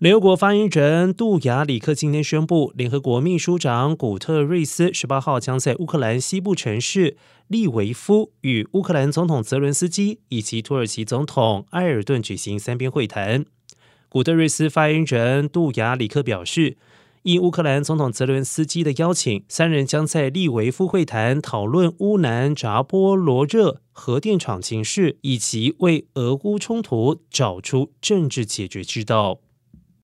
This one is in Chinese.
联合国发言人杜雅里克今天宣布联合国秘书长古特瑞斯十八号将在乌克兰西部城市利维夫与乌克兰总统泽伦斯基以及土耳其总统埃尔顿举行三边会谈。古特瑞斯发言人杜雅里克表示应乌克兰总统泽伦斯基的邀请三人将在利维夫会谈讨论乌南扎波罗热核电厂情势以及为俄乌冲突找出政治解决之道。